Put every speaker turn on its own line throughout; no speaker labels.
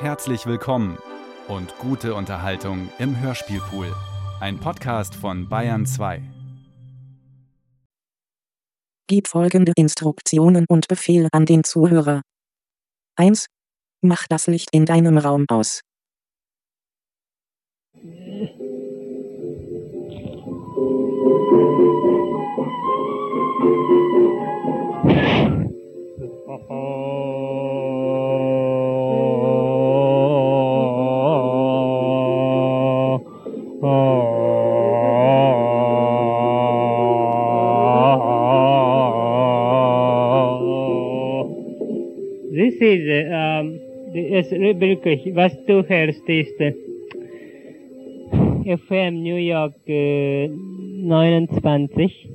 Herzlich willkommen und gute Unterhaltung im Hörspielpool. Ein Podcast von Bayern 2.
Gib folgende Instruktionen und Befehle an den Zuhörer. 1. Mach das Licht in deinem Raum aus.
Es wirklich, was hörst, ist äh, FM New York uh, äh, 29.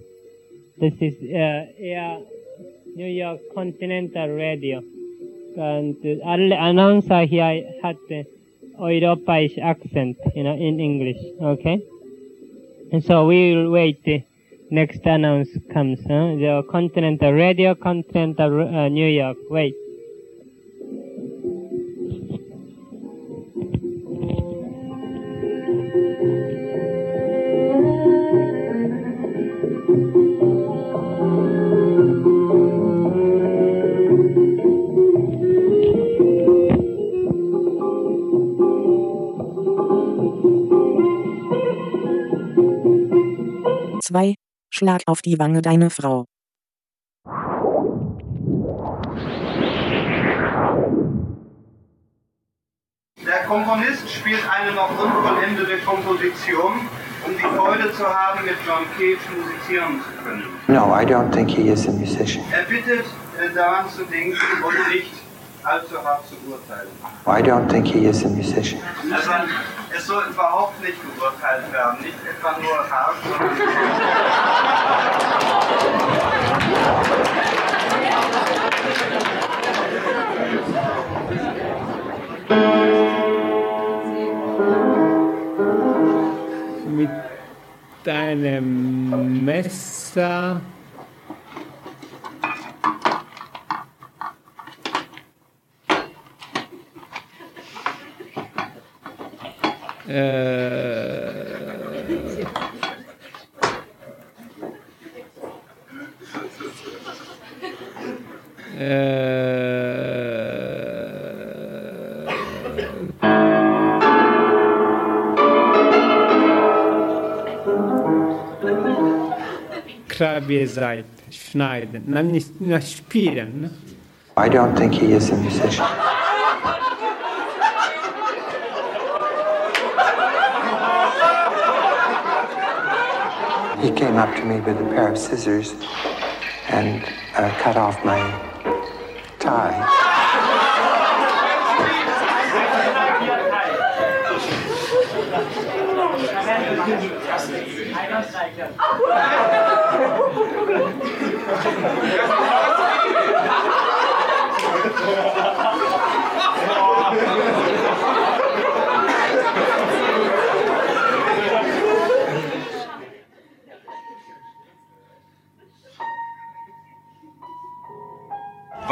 Das ist äh, uh, eher New York Continental Radio. Und äh, uh, alle Announcer hier hatten europäisch Akzent, you know, in English, okay? And so we will wait the next announce comes, huh? The Continental Radio, Continental uh, New York, wait.
Schlag auf die Wange deine Frau.
Der Komponist spielt eine noch unvollendete Komposition, um die Freude zu haben, mit John Cage musizieren zu können.
No, I don't think he is a musician.
Er bittet, äh, daran zu denken und nicht allzu hart zu urteilen.
I don't think he is a musician.
Also, es soll überhaupt nicht geurteilt werden, nicht etwa nur hart, sondern
mit einem Messer äh, äh, schneiden, spielen.
I don't think he is a musician. He came up to me with a pair of scissors and uh, cut off my tie.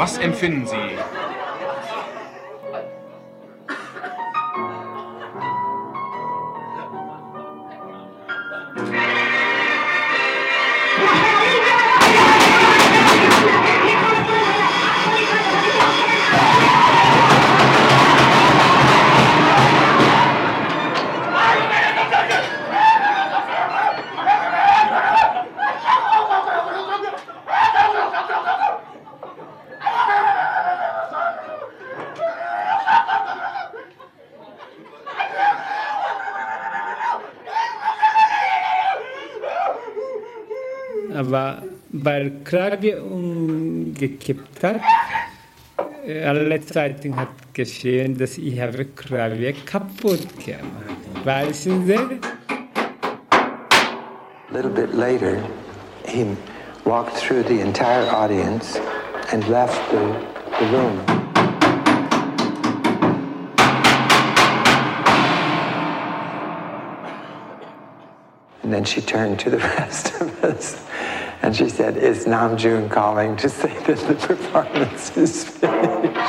Was empfinden Sie?
Alle hat geschehen, dass ich habe kaputt gemacht. Weißen Sie?
A little bit later, he walked through the entire audience and left the, the room. And then she turned to the rest of us and she said, Is Nam June calling to say that the performance is finished?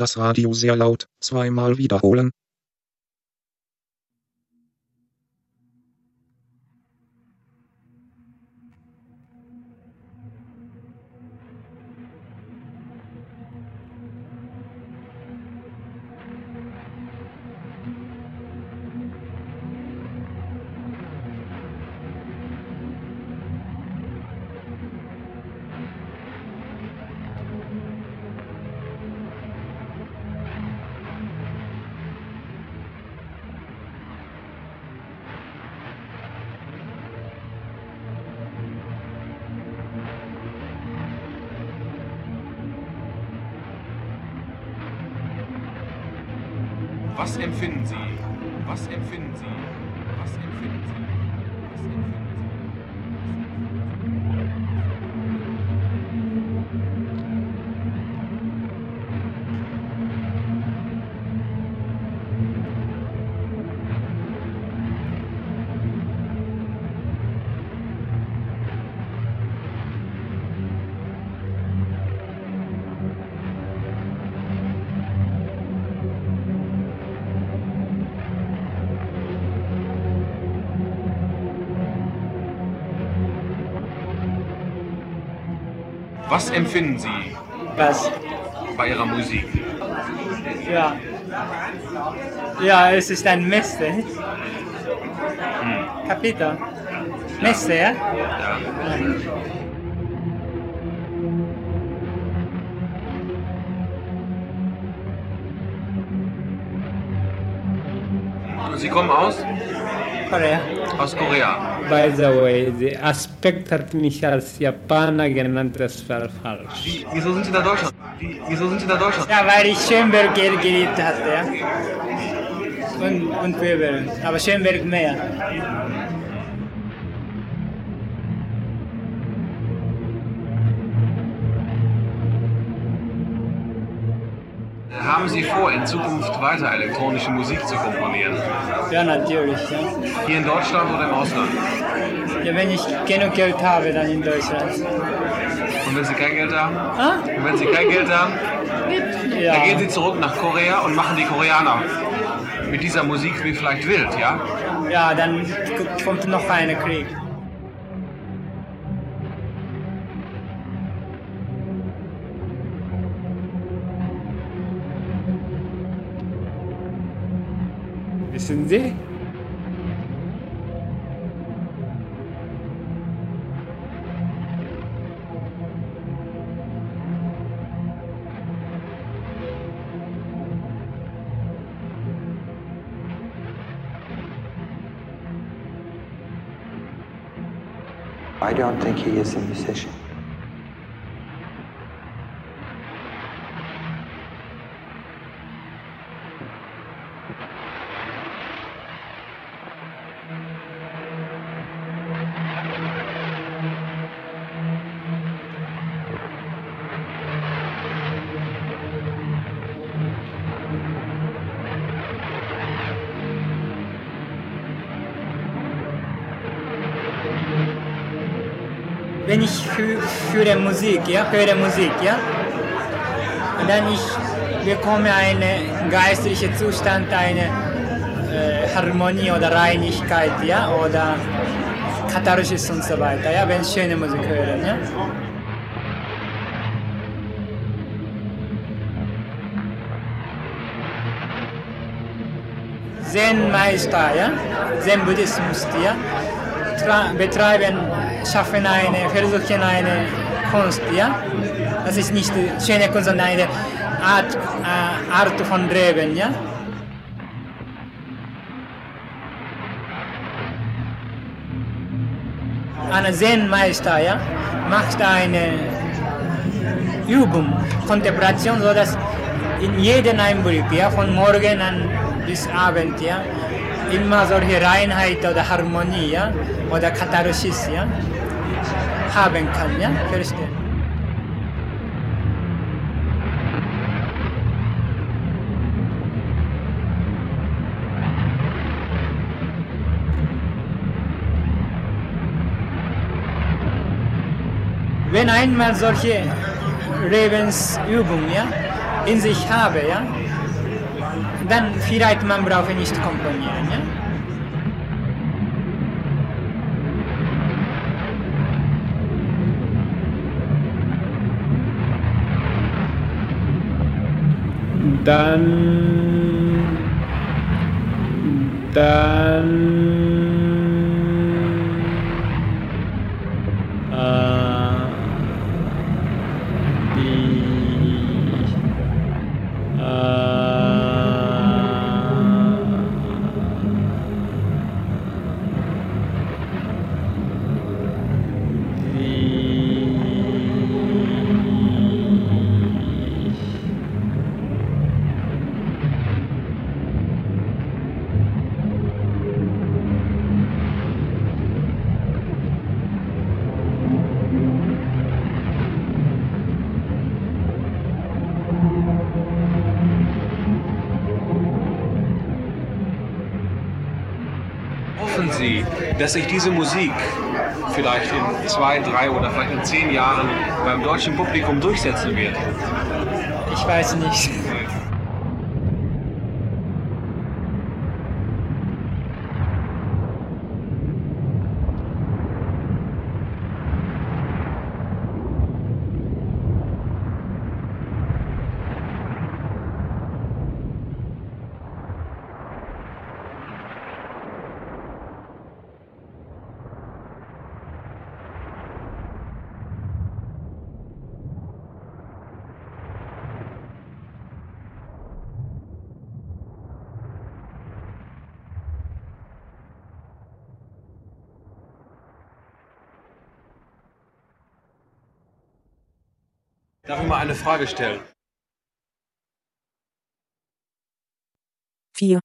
Das
Radio sehr laut, zweimal wiederholen.
Was empfinden Sie? Was empfinden Sie? Was empfinden Sie? Was empfinden Sie Was? bei Ihrer Musik?
Ja. Ja, es ist ein Messe.
Hm.
Kapitel. Messe, ja?
Ja. Sie kommen aus?
Korea.
Aus Korea.
By the way, der Aspekt hat mich als Japaner genannt, das war falsch.
Wie, wieso sind Sie nach Deutschland? Wie, wieso sind Sie nach Deutschland?
Ja, weil ich Schönberg ge- geliebt hatte, ja. Und, und Weber. Aber Schönberg mehr.
Haben Sie vor, in Zukunft weiter elektronische Musik zu komponieren?
Ja, natürlich, ja.
Hier in Deutschland oder im Ausland?
ja. Wenn ich genug Geld habe, dann in Deutschland.
Und wenn Sie kein Geld haben?
Ah?
Und wenn Sie kein Geld haben,
Ja.
dann gehen Sie zurück nach Korea und machen die Koreaner mit dieser Musik wie vielleicht wild, ja?
Ja, dann kommt noch ein Krieg. Sie?
I don't think he is a musician.
Wenn ich hö- höre Musik, ja, höre Musik, ja, dann ich bekomme einen geistlichen Zustand, eine äh, Harmonie oder Reinigkeit, ja, oder Katharsis und so weiter, ja, wenn ich schöne Musik höre, ja. Zen-Meister, ja, Zen-Buddhismus, ja, betreiben, schaffen eine, versuchen eine Kunst, ja. Das ist nicht schöne Kunst, sondern eine Art, äh, Art von Leben, ja. Ein Zen-Meister, ja, macht eine Übung, Kontemplation, so dass in jedem Einblick, ja, von morgen an bis Abend, ja, immer solche Reinheit oder Harmonie ja? oder Katharsis ja? haben kann. Ja? Wenn einmal solche Lebensübungen ja, in sich habe, ja, dann vielleicht man braucht nicht komponieren. Ja?
Dann, dann, äh,
Sie, dass sich diese Musik vielleicht in zwei, drei oder vielleicht in zehn Jahren beim deutschen Publikum durchsetzen wird?
Ich weiß nicht.
Darf ich mal eine Frage stellen?
4.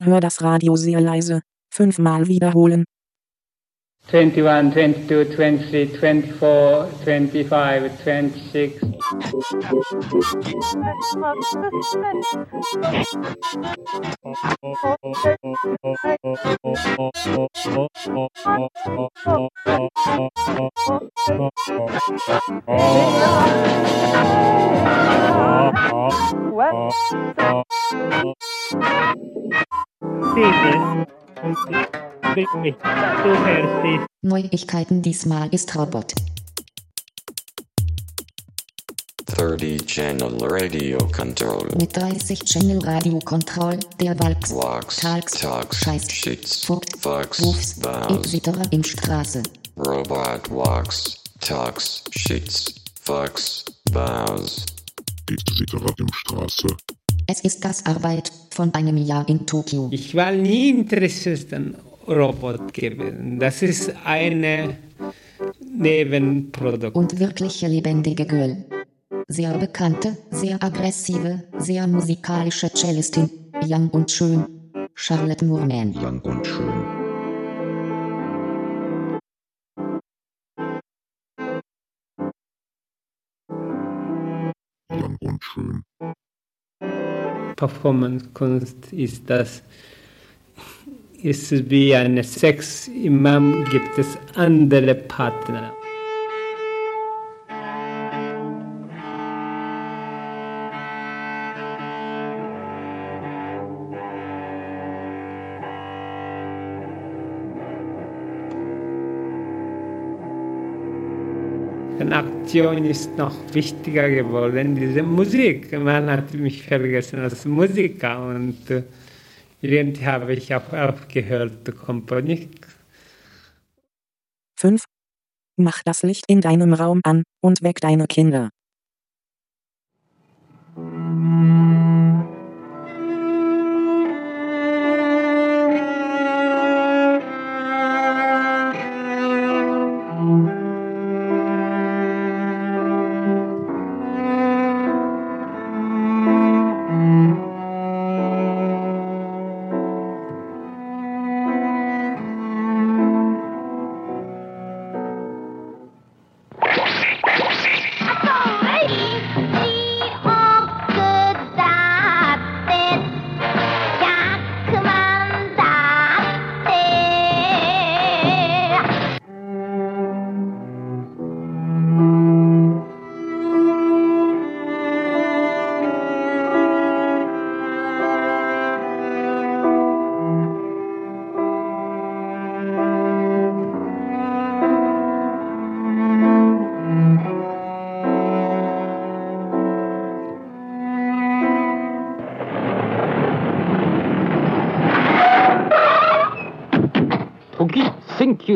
Hör das Radio sehr leise. Fünfmal wiederholen.
21, 22, 23, 24, 25, 26.
Du
Neuigkeiten diesmal ist Robot.
30 Channel Radio Control.
Mit 30 Channel Radio Control, der Walks,
Walks,
Talks,
Talks,
Scheiß,
Shits,
Fuckt,
Fucks,
Wufs, etc. in Straße.
Robot Walks, Talks, Shits, Fucks, Bows.
etc. im Straße.
Es ist das Arbeit von einem Jahr in Tokio.
Ich war nie interessiert an Robot gewesen. Das ist eine Nebenprodukt.
Und wirkliche lebendige Girl. Sehr bekannte, sehr aggressive, sehr musikalische Cellistin, young und schön. Charlotte Moorman.
Young und schön. Young und schön.
Performance-Kunst ist das, ist wie eine Sex. Imam gibt es andere Partner. Eine Aktion ist noch wichtiger geworden, diese Musik. Man hat mich vergessen als Musiker und äh, irgendwie habe ich auch aufgehört zu komponieren.
5. Mach das Licht in deinem Raum an und weck deine Kinder.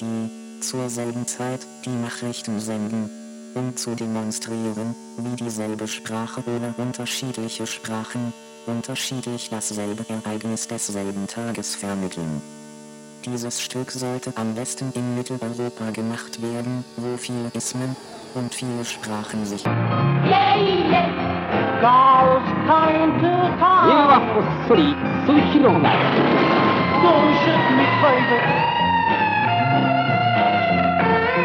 die zur selben Zeit die Nachrichten senden, um zu demonstrieren, wie dieselbe Sprache oder unterschiedliche Sprachen unterschiedlich dasselbe Ereignis desselben Tages vermitteln. Dieses Stück sollte am besten in Mitteleuropa gemacht werden, wo viele Ismen und viele Sprachen sich.
Yeah, yeah. Gau's time to come. Yeah,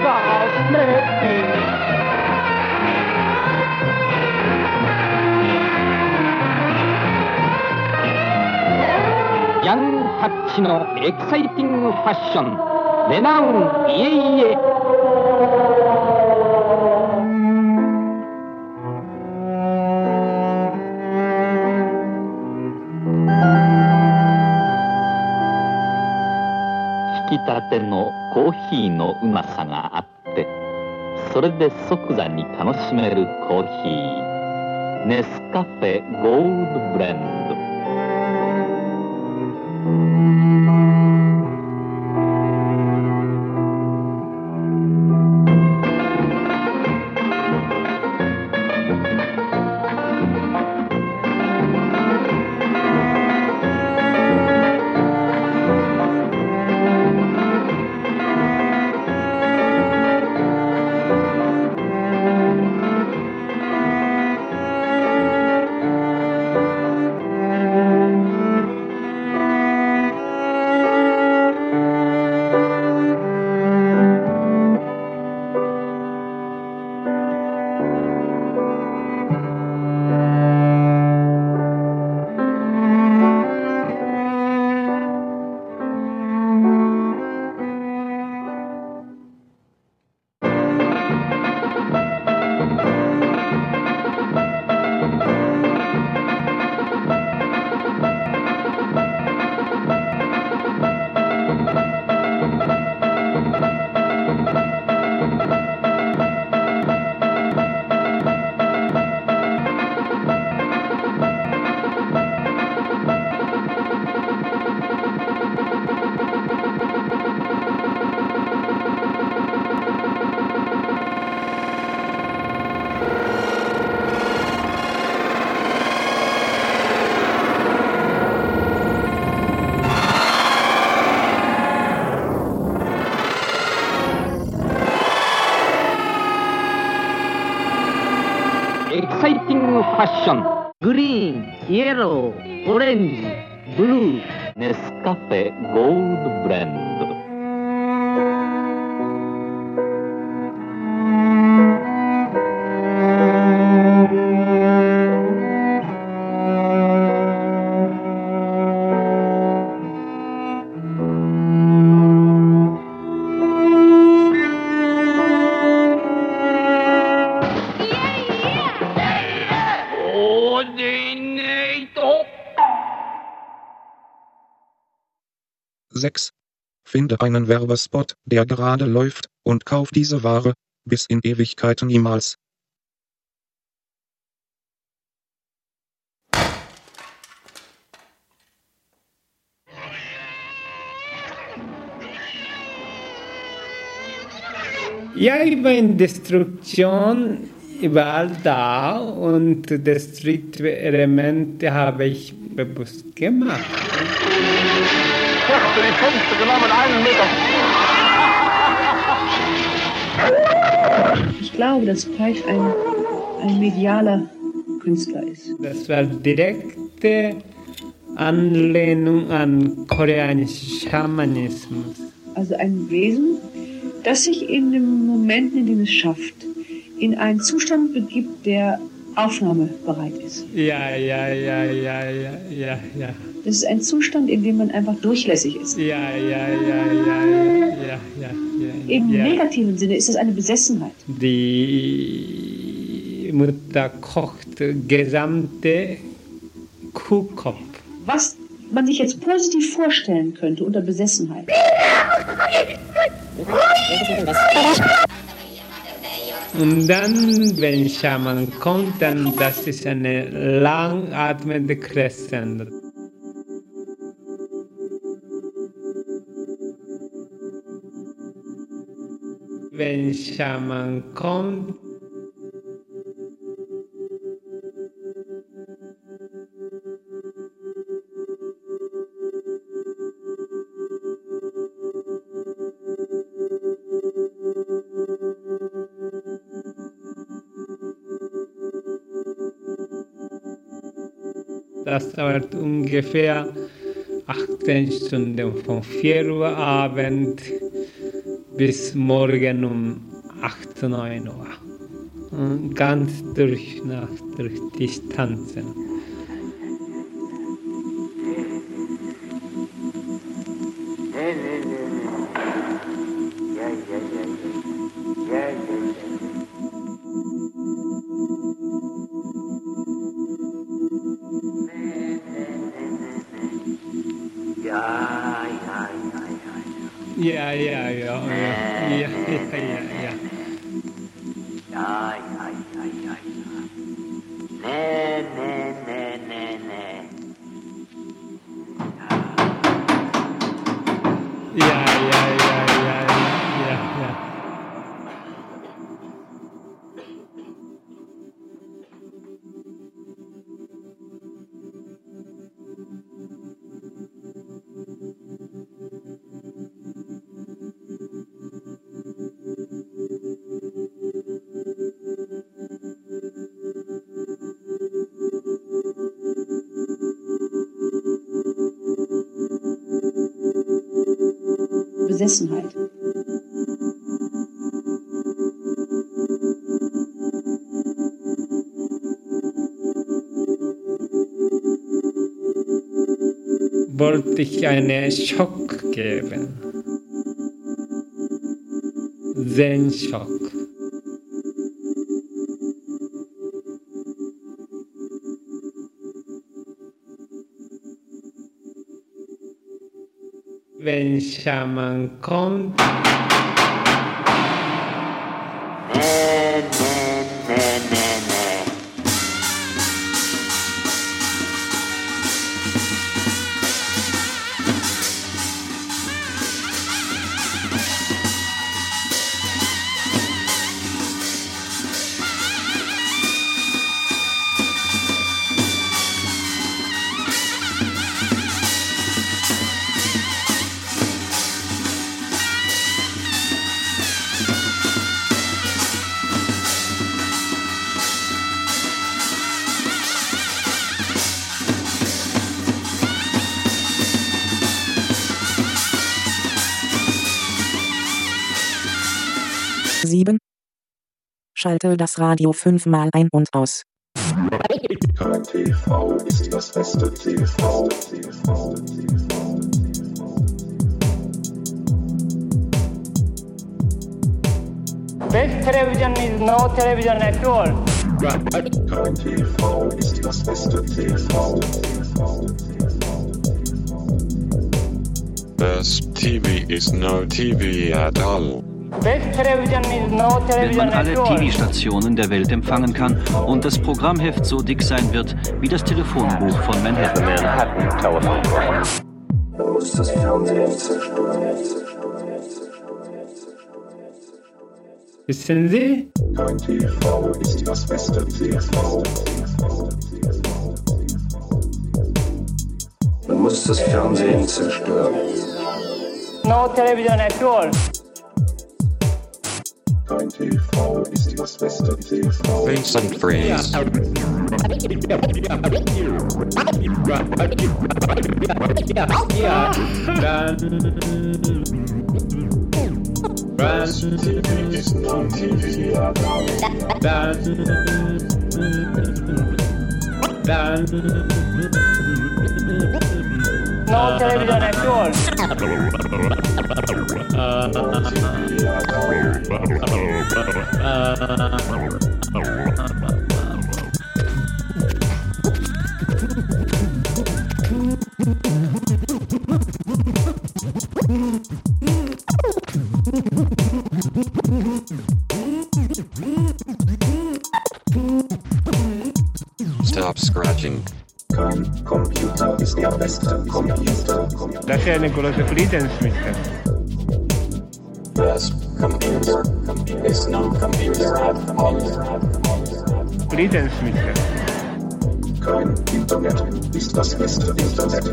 ヤングタッチのエキサイティングファッション。レナウンイエイエ
引き立てのヒーのうまさがあってそれで即座に楽しめるコーヒー。ネスカフェゴールドブレンド。
fashion. Green, yellow, orange, blue. Nescafe Gold
Blend. Finde einen Werbespot, der gerade läuft, und kauf diese Ware, bis in Ewigkeit niemals.
Ja, ich war in Destruktion überall da und destruktive Elemente habe ich bewusst gemacht.
Für die fünfte genommen, einen Meter.
Ich glaube, dass Pfeif ein, ein medialer Künstler ist.
Das war direkte Anlehnung an koreanischen Schamanismus.
Also ein Wesen, das sich in den Momenten, in denen es schafft, in einen Zustand begibt, der aufnahmebereit ist.
Ja, ja, ja, ja, ja, ja, ja.
Das ist ein Zustand, in dem man einfach durchlässig ist.
Ja, ja, ja, ja, ja, ja, ja.
Im
ja.
negativen Sinne ist das eine Besessenheit.
Die Mutter kocht gesamte Kuhkopf.
Was man sich jetzt positiv vorstellen könnte unter Besessenheit.
Und dann, wenn Schaman kommt, dann das ist eine langatmende Crescendo. Wenn Schaman kommt, Das dauert ungefähr 18 Stunden von 4 Uhr Abend bis morgen um 8, 9 Uhr. Und ganz durch Nacht, durch Distanzen. Ja,
Besessenheit.
Wollte ich einen Schock geben. Zen-Schock. Wenn Schaman kommt,
Schalte das Radio fünfmal ein und aus.
Kein TV ist das beste TV.
Best television is no television at all.
Kein TV ist das beste TV.
Best TV is no TV at all.
Best television is no
Wenn man alle
at all.
TV-Stationen der Welt empfangen kann und das Programmheft so dick sein wird wie das Telefonbuch von Manhattan.
Man muss das Fernsehen zerstören.
Wissen Sie?
Kein TV ist das beste TV. Man muss das Fernsehen zerstören.
No television at all.
Face and phrase. Dance TV is non TV.
Dance. Dance no television at all.
Uh, uh, uh,
sia
Kein Internet ist das beste Internet.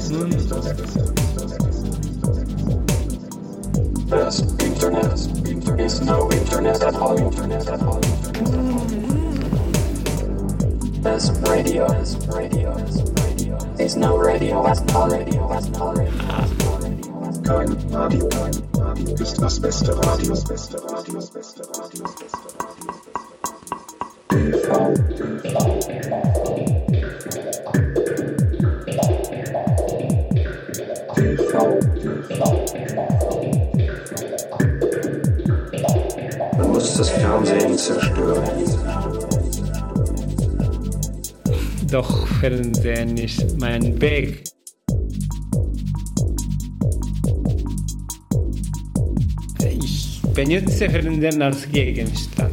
Das Internet. Ist no Internet at all. Das Radio. Ist Radio. There's no radio, radio, that's not radio. Kein Radio, kein Radio ist das beste Radio. Das beste Radio, das beste Radio, das beste Radio. Man muss das Fernsehen zerstören.
Doch Fernsehen ist mein Weg. Ich benutze Fernsehen als Gegenstand.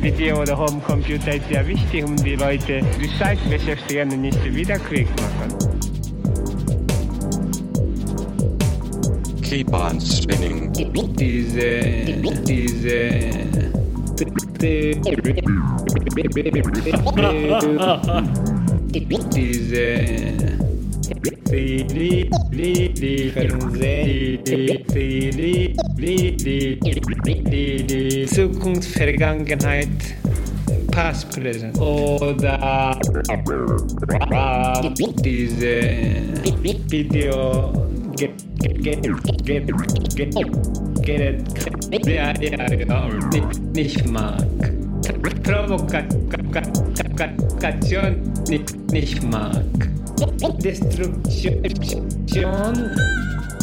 Video oder Homecomputer ist sehr wichtig, um die Leute die Zeit beschäftigen und nicht wieder Krieg machen.
Keep on spinning.
Diese, diese, diese, die, die, die, die Fernsehen, die, die, die, Zukunft, Vergangenheit, Past, Present oder diese Video, get it, ja, ja, nicht, nicht mag. Provokation nicht, nicht mag. Destruktion.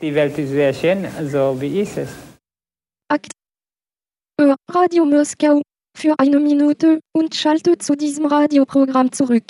Die, Welt ist sehr schön, so wie ist es.
Radio Moskau. Für eine Minute und schalte zu diesem Radioprogramm zurück.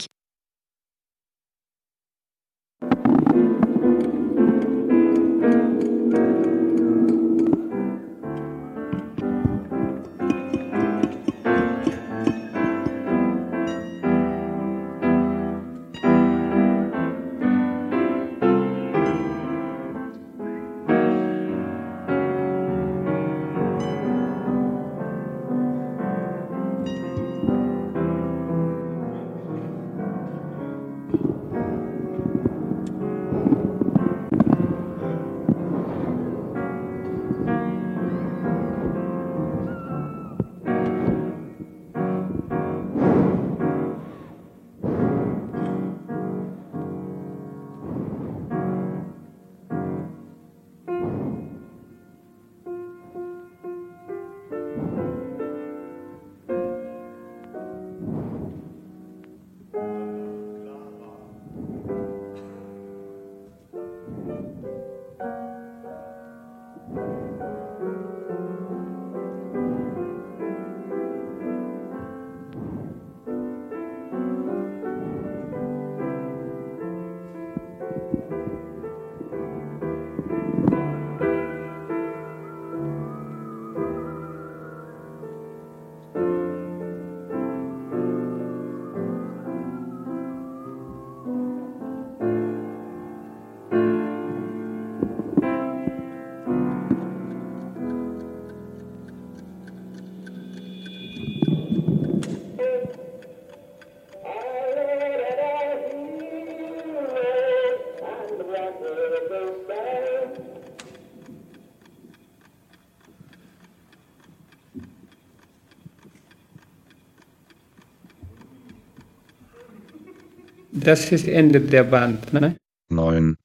Das ist Ende der Band, ne?
9.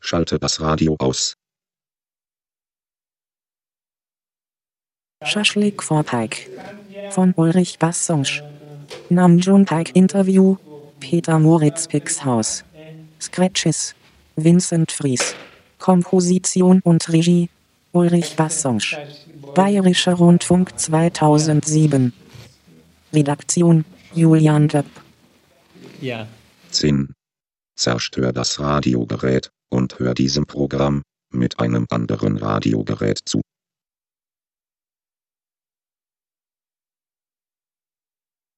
Schalte das Radio aus.
Schaschlik vor Pike. Von Ulrich Bassonsch. Namjoon Pike Interview. Peter Moritz Pixhaus. Scratches. Vincent Fries. Komposition und Regie. Ulrich Bassonsch. Bayerischer Rundfunk 2007. Redaktion. Julian Döpp.
Ja.
10. Zerstör das Radiogerät und hör diesem Programm mit einem anderen Radiogerät zu.